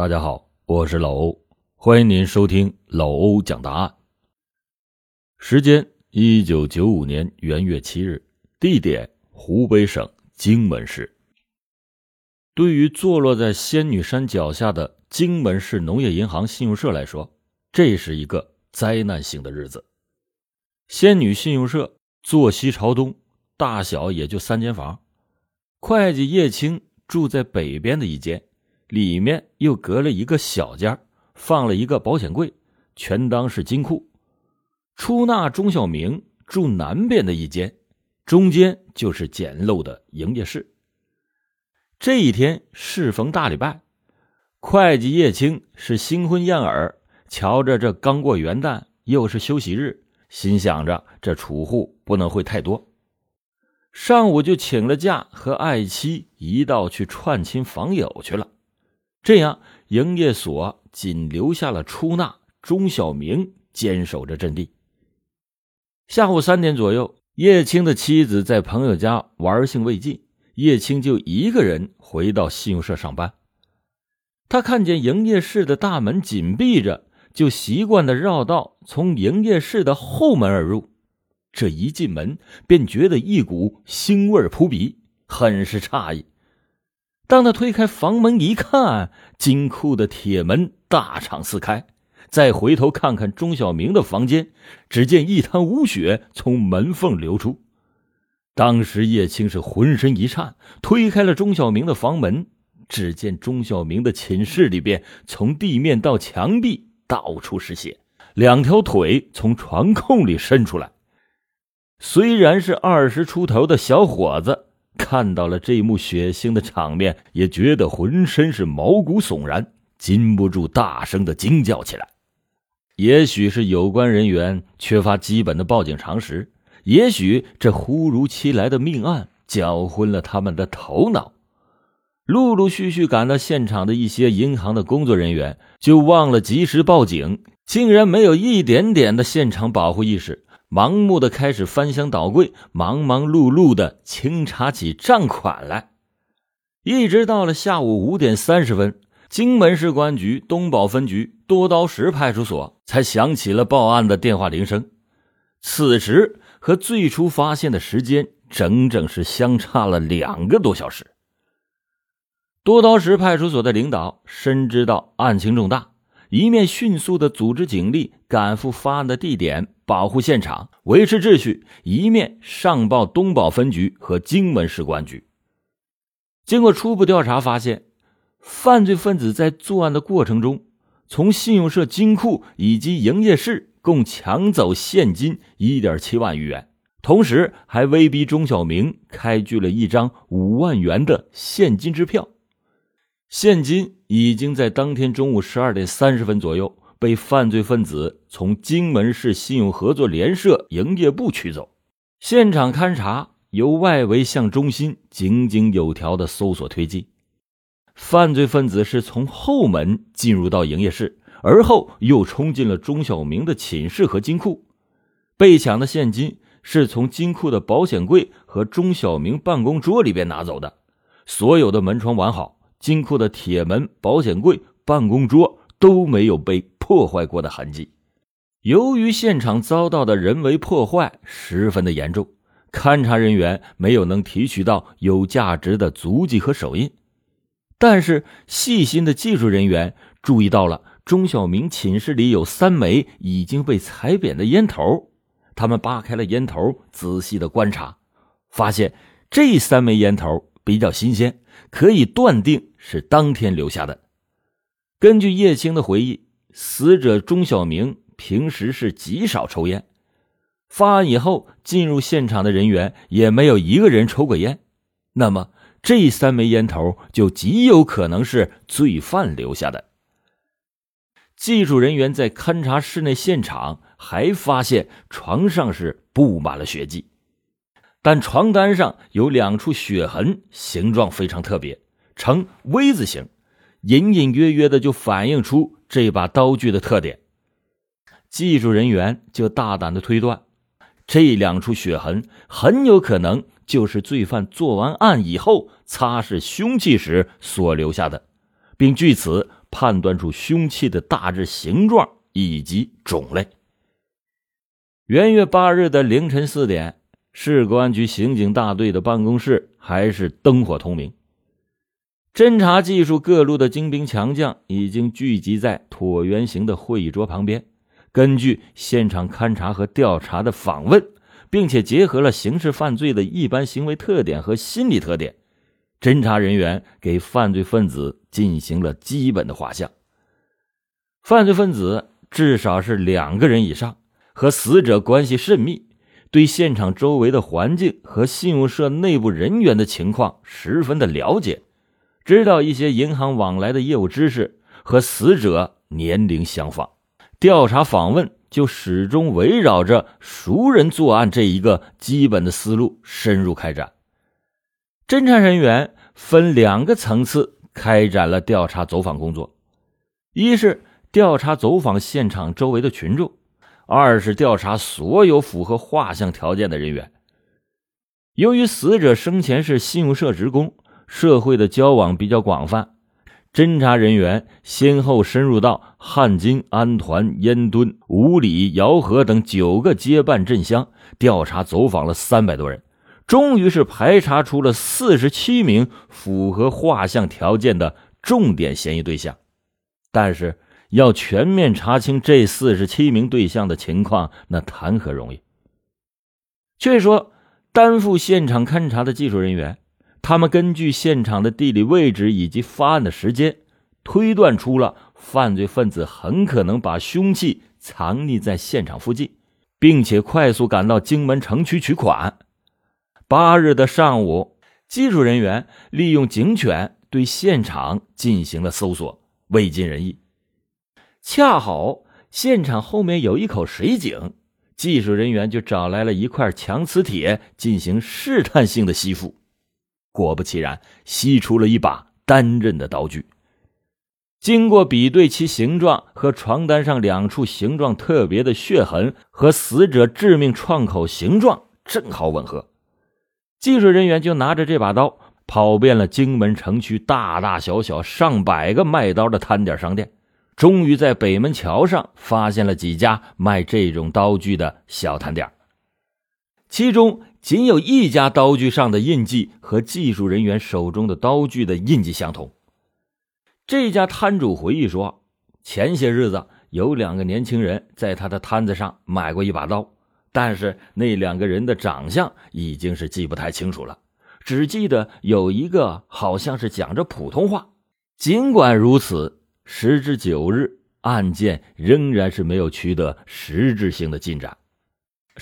大家好，我是老欧，欢迎您收听老欧讲答案。时间：一九九五年元月七日，地点：湖北省荆门市。对于坐落在仙女山脚下的荆门市农业银行信用社来说，这是一个灾难性的日子。仙女信用社坐西朝东，大小也就三间房，会计叶青住在北边的一间。里面又隔了一个小间放了一个保险柜，全当是金库。出纳钟小明住南边的一间，中间就是简陋的营业室。这一天适逢大礼拜，会计叶青是新婚燕尔，瞧着这刚过元旦，又是休息日，心想着这储户不能会太多，上午就请了假，和爱妻一道去串亲访友去了。这样，营业所仅留下了出纳钟小明坚守着阵地。下午三点左右，叶青的妻子在朋友家玩兴未尽，叶青就一个人回到信用社上班。他看见营业室的大门紧闭着，就习惯的绕道从营业室的后门而入。这一进门，便觉得一股腥味扑鼻，很是诧异。当他推开房门一看，金库的铁门大敞四开，再回头看看钟小明的房间，只见一滩污血从门缝流出。当时叶青是浑身一颤，推开了钟小明的房门，只见钟小明的寝室里边，从地面到墙壁到处是血，两条腿从床空里伸出来。虽然是二十出头的小伙子。看到了这一幕血腥的场面，也觉得浑身是毛骨悚然，禁不住大声的惊叫起来。也许是有关人员缺乏基本的报警常识，也许这忽如其来的命案搅昏了他们的头脑。陆陆续续赶到现场的一些银行的工作人员，就忘了及时报警，竟然没有一点点的现场保护意识。盲目的开始翻箱倒柜，忙忙碌碌的清查起账款来，一直到了下午五点三十分，荆门市公安局东宝分局多刀石派出所才响起了报案的电话铃声。此时和最初发现的时间整整是相差了两个多小时。多刀石派出所的领导深知到案情重大，一面迅速的组织警力赶赴发案的地点。保护现场，维持秩序，一面上报东宝分局和荆门市公安局。经过初步调查，发现犯罪分子在作案的过程中，从信用社金库以及营业室共抢走现金一点七万余元，同时还威逼钟小明开具了一张五万元的现金支票。现金已经在当天中午十二点三十分左右。被犯罪分子从荆门市信用合作联社营业部取走，现场勘查由外围向中心井井有条的搜索推进。犯罪分子是从后门进入到营业室，而后又冲进了钟小明的寝室和金库。被抢的现金是从金库的保险柜和钟小明办公桌里边拿走的，所有的门窗完好，金库的铁门、保险柜、办公桌都没有被。破坏过的痕迹，由于现场遭到的人为破坏十分的严重，勘查人员没有能提取到有价值的足迹和手印。但是细心的技术人员注意到了钟小明寝室里有三枚已经被踩扁的烟头，他们扒开了烟头，仔细的观察，发现这三枚烟头比较新鲜，可以断定是当天留下的。根据叶青的回忆。死者钟小明平时是极少抽烟，发案以后进入现场的人员也没有一个人抽过烟，那么这三枚烟头就极有可能是罪犯留下的。技术人员在勘察室内现场，还发现床上是布满了血迹，但床单上有两处血痕，形状非常特别，呈 V 字形，隐隐约约的就反映出。这把刀具的特点，技术人员就大胆的推断，这两处血痕很有可能就是罪犯做完案以后擦拭凶器时所留下的，并据此判断出凶器的大致形状以及种类。元月八日的凌晨四点，市公安局刑警大队的办公室还是灯火通明。侦查技术各路的精兵强将已经聚集在椭圆形的会议桌旁边，根据现场勘查和调查的访问，并且结合了刑事犯罪的一般行为特点和心理特点，侦查人员给犯罪分子进行了基本的画像。犯罪分子至少是两个人以上。和死者关系甚密，对现场周围的环境和信用社内部人员的情况十分的了解，知道一些银行往来的业务知识，和死者年龄相仿。调查访问就始终围绕着熟人作案这一个基本的思路深入开展。侦查人员分两个层次开展了调查走访工作，一是调查走访现场周围的群众。二是调查所有符合画像条件的人员。由于死者生前是信用社职工，社会的交往比较广泛，侦查人员先后深入到汉津、安团、烟墩、五里、姚河等九个街办镇乡，调查走访了三百多人，终于是排查出了四十七名符合画像条件的重点嫌疑对象，但是。要全面查清这四十七名对象的情况，那谈何容易？却说，担负现场勘查的技术人员，他们根据现场的地理位置以及发案的时间，推断出了犯罪分子很可能把凶器藏匿在现场附近，并且快速赶到荆门城区取款。八日的上午，技术人员利用警犬对现场进行了搜索，未尽人意。恰好现场后面有一口水井，技术人员就找来了一块强磁铁进行试探性的吸附，果不其然，吸出了一把单刃的刀具。经过比对，其形状和床单上两处形状特别的血痕和死者致命创口形状正好吻合，技术人员就拿着这把刀跑遍了荆门城区大大小小上百个卖刀的摊点商店。终于在北门桥上发现了几家卖这种刀具的小摊点，其中仅有一家刀具上的印记和技术人员手中的刀具的印记相同。这家摊主回忆说，前些日子有两个年轻人在他的摊子上买过一把刀，但是那两个人的长相已经是记不太清楚了，只记得有一个好像是讲着普通话。尽管如此。时至九日，案件仍然是没有取得实质性的进展。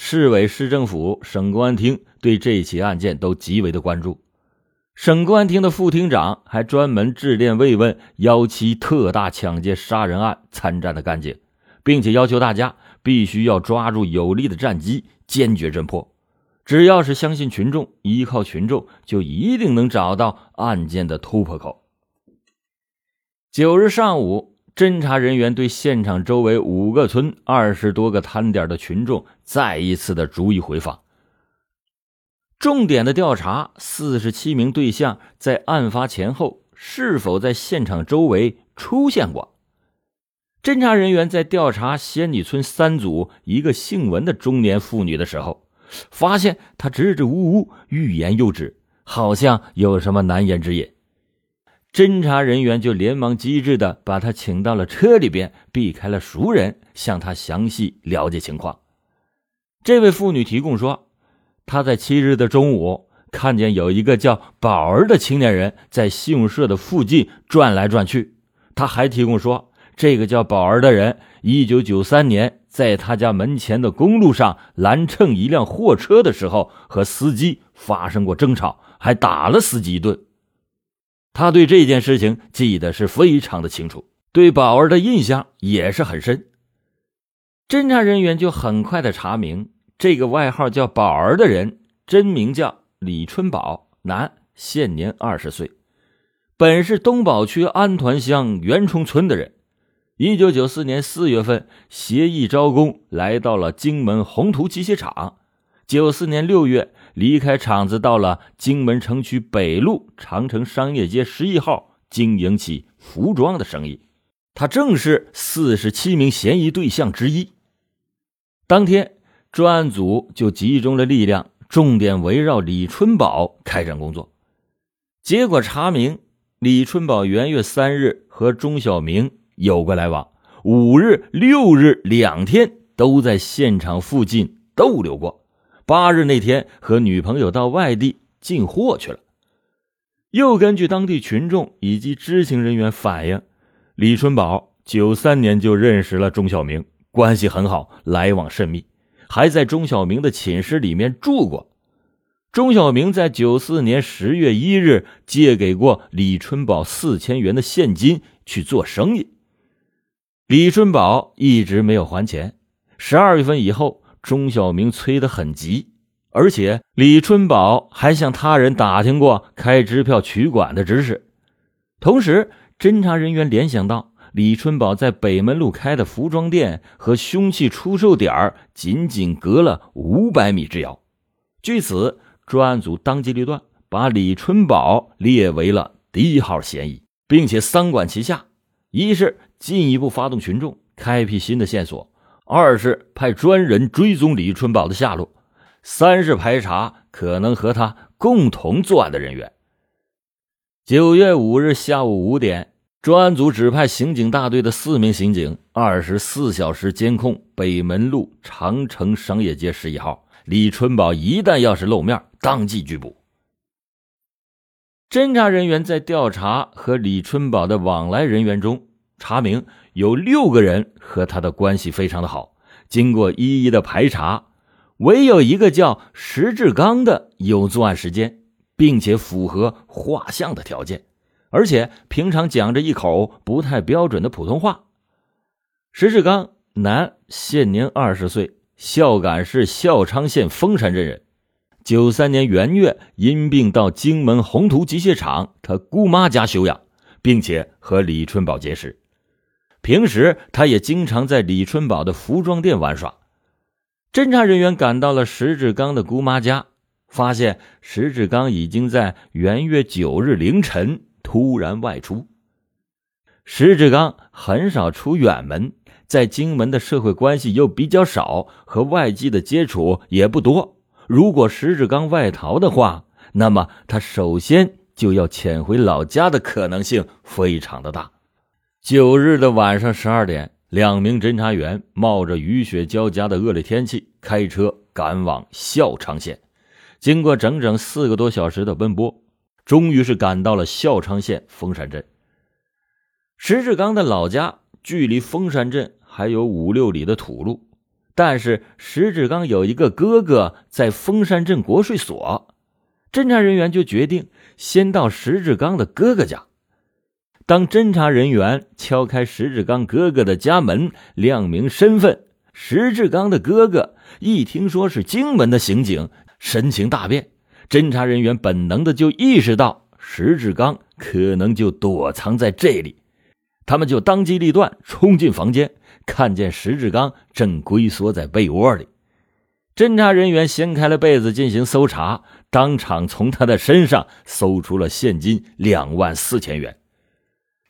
市委、市政府、省公安厅对这起案件都极为的关注。省公安厅的副厅长还专门致电慰问幺七特大抢劫杀人案参战的干警，并且要求大家必须要抓住有利的战机，坚决侦破。只要是相信群众，依靠群众，就一定能找到案件的突破口。九日上午，侦查人员对现场周围五个村、二十多个摊点的群众再一次的逐一回访，重点的调查四十七名对象在案发前后是否在现场周围出现过。侦查人员在调查仙女村三组一个姓文的中年妇女的时候，发现她支支吾吾、欲言又止，好像有什么难言之隐。侦查人员就连忙机智的把他请到了车里边，避开了熟人，向他详细了解情况。这位妇女提供说，她在七日的中午看见有一个叫宝儿的青年人在信用社的附近转来转去。他还提供说，这个叫宝儿的人，一九九三年在他家门前的公路上拦乘一辆货车的时候，和司机发生过争吵，还打了司机一顿。他对这件事情记得是非常的清楚，对宝儿的印象也是很深。侦查人员就很快的查明，这个外号叫宝儿的人真名叫李春宝，男，现年二十岁，本是东宝区安团乡袁冲村的人。一九九四年四月份协议招工，来到了荆门宏图机械厂。九四年六月。离开厂子，到了荆门城区北路长城商业街十一号，经营起服装的生意。他正是四十七名嫌疑对象之一。当天，专案组就集中了力量，重点围绕李春宝开展工作。结果查明，李春宝元月三日和钟小明有过来往，五日、六日两天都在现场附近逗留过。八日那天和女朋友到外地进货去了。又根据当地群众以及知情人员反映，李春宝九三年就认识了钟小明，关系很好，来往甚密，还在钟小明的寝室里面住过。钟小明在九四年十月一日借给过李春宝四千元的现金去做生意，李春宝一直没有还钱。十二月份以后。钟小明催得很急，而且李春宝还向他人打听过开支票取款的知识。同时，侦查人员联想到李春宝在北门路开的服装店和凶器出售点仅仅隔了五百米之遥。据此，专案组当机立断，把李春宝列为了第一号嫌疑，并且三管齐下：一是进一步发动群众，开辟新的线索。二是派专人追踪李春宝的下落，三是排查可能和他共同作案的人员。九月五日下午五点，专案组指派刑警大队的四名刑警，二十四小时监控北门路长城商业街十一号。李春宝一旦要是露面，当即拘捕。侦查人员在调查和李春宝的往来人员中。查明有六个人和他的关系非常的好，经过一一的排查，唯有一个叫石志刚的有作案时间，并且符合画像的条件，而且平常讲着一口不太标准的普通话。石志刚，男，现年二十岁，孝感市孝昌县丰山镇人。九三年元月因病到荆门宏图机械厂他姑妈家休养，并且和李春宝结识。平时，他也经常在李春宝的服装店玩耍。侦查人员赶到了石志刚的姑妈家，发现石志刚已经在元月九日凌晨突然外出。石志刚很少出远门，在荆门的社会关系又比较少，和外界的接触也不多。如果石志刚外逃的话，那么他首先就要潜回老家的可能性非常的大。九日的晚上十二点，两名侦查员冒着雨雪交加的恶劣天气，开车赶往孝昌县。经过整整四个多小时的奔波，终于是赶到了孝昌县峰山镇。石志刚的老家距离峰山镇还有五六里的土路，但是石志刚有一个哥哥在峰山镇国税所，侦查人员就决定先到石志刚的哥哥家。当侦查人员敲开石志刚哥哥的家门，亮明身份，石志刚的哥哥一听说是荆门的刑警，神情大变。侦查人员本能的就意识到石志刚可能就躲藏在这里，他们就当机立断冲进房间，看见石志刚正龟缩在被窝里。侦查人员掀开了被子进行搜查，当场从他的身上搜出了现金两万四千元。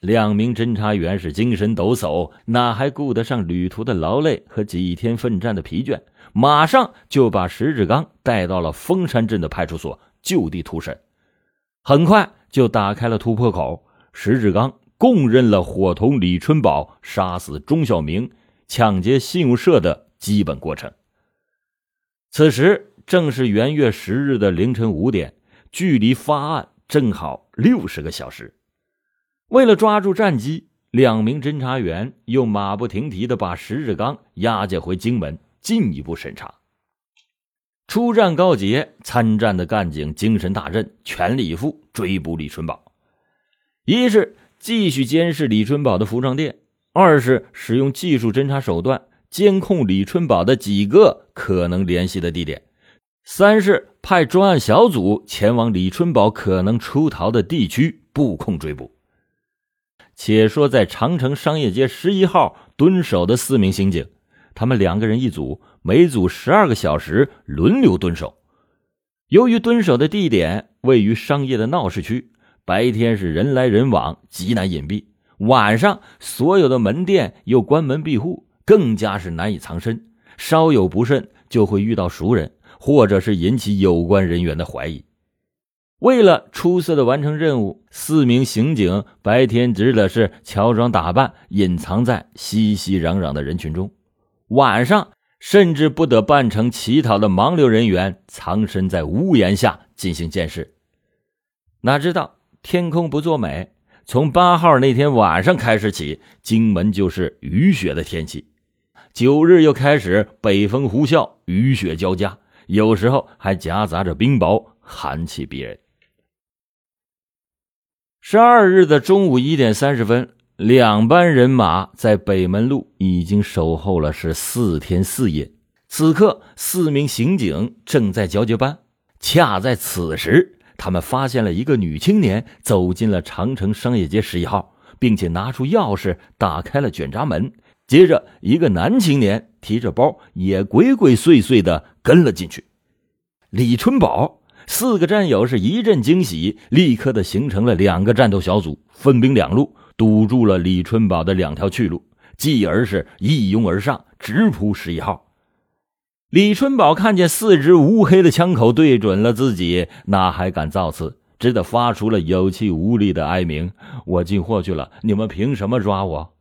两名侦查员是精神抖擞，哪还顾得上旅途的劳累和几天奋战的疲倦？马上就把石志刚带到了峰山镇的派出所就地突审。很快就打开了突破口，石志刚供认了伙同李春宝杀死钟小明、抢劫信用社的基本过程。此时正是元月十日的凌晨五点，距离发案正好六十个小时。为了抓住战机，两名侦查员又马不停蹄的把石志刚押解回荆门进一步审查。出战告捷，参战的干警精神大振，全力以赴追捕李春宝。一是继续监视李春宝的服装店，二是使用技术侦查手段监控李春宝的几个可能联系的地点，三是派专案小组前往李春宝可能出逃的地区布控追捕。且说，在长城商业街十一号蹲守的四名刑警，他们两个人一组，每组十二个小时轮流蹲守。由于蹲守的地点位于商业的闹市区，白天是人来人往，极难隐蔽；晚上所有的门店又关门闭户，更加是难以藏身。稍有不慎，就会遇到熟人，或者是引起有关人员的怀疑。为了出色的完成任务，四名刑警白天只的是乔装打扮，隐藏在熙熙攘攘的人群中；晚上甚至不得扮成乞讨的盲流人员，藏身在屋檐下进行监视。哪知道天空不作美，从八号那天晚上开始起，荆门就是雨雪的天气。九日又开始北风呼啸，雨雪交加，有时候还夹杂着冰雹，寒气逼人。十二日的中午一点三十分，两班人马在北门路已经守候了是四天四夜。此刻，四名刑警正在交接班。恰在此时，他们发现了一个女青年走进了长城商业街十一号，并且拿出钥匙打开了卷闸门。接着，一个男青年提着包也鬼鬼祟祟的跟了进去。李春宝四个战友是一阵惊喜，立刻的形成了两个战斗小组，分兵两路，堵住了李春宝的两条去路，继而是一拥而上，直扑十一号。李春宝看见四支乌黑的枪口对准了自己，哪还敢造次，只得发出了有气无力的哀鸣：“我进货去了，你们凭什么抓我？”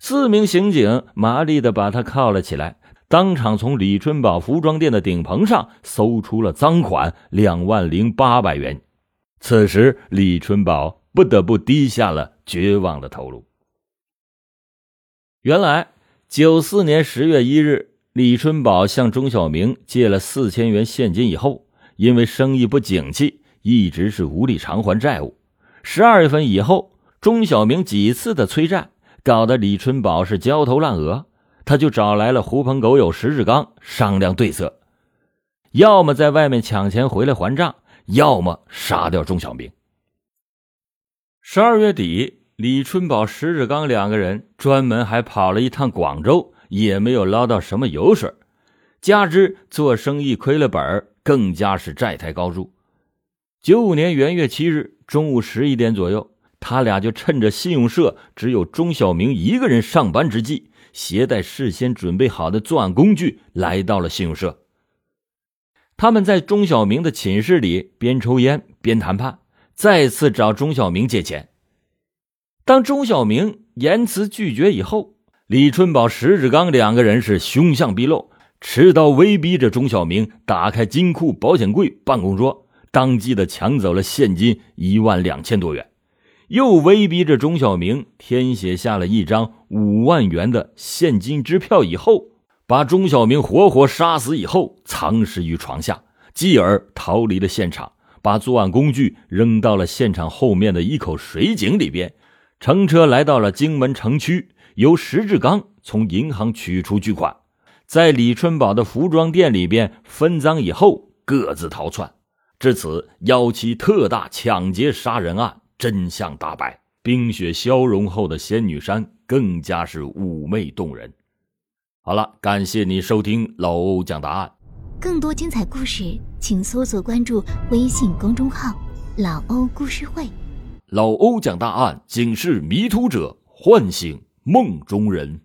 四名刑警麻利的把他铐了起来，当场从李春宝服装店的顶棚上搜出了赃款两万零八百元。此时，李春宝不得不低下了绝望的头颅。原来，九四年十月一日，李春宝向钟小明借了四千元现金以后，因为生意不景气，一直是无力偿还债务。十二月份以后，钟小明几次的催债。搞得李春宝是焦头烂额，他就找来了狐朋狗友石志刚商量对策，要么在外面抢钱回来还账，要么杀掉钟小明。十二月底，李春宝、石志刚两个人专门还跑了一趟广州，也没有捞到什么油水，加之做生意亏了本更加是债台高筑。九五年元月七日中午十一点左右。他俩就趁着信用社只有钟小明一个人上班之际，携带事先准备好的作案工具来到了信用社。他们在钟小明的寝室里边抽烟边谈判，再次找钟小明借钱。当钟小明言辞拒绝以后，李春宝、石志刚两个人是凶相毕露，持刀威逼着钟小明打开金库、保险柜、办公桌，当即的抢走了现金一万两千多元。又威逼着钟小明填写下了一张五万元的现金支票，以后把钟小明活活杀死，以后藏尸于床下，继而逃离了现场，把作案工具扔到了现场后面的一口水井里边，乘车来到了荆门城区，由石志刚从银行取出巨款，在李春宝的服装店里边分赃以后，各自逃窜。至此，幺七特大抢劫杀人案。真相大白，冰雪消融后的仙女山更加是妩媚动人。好了，感谢你收听老欧讲答案。更多精彩故事，请搜索关注微信公众号“老欧故事会”。老欧讲大案，警示迷途者，唤醒梦中人。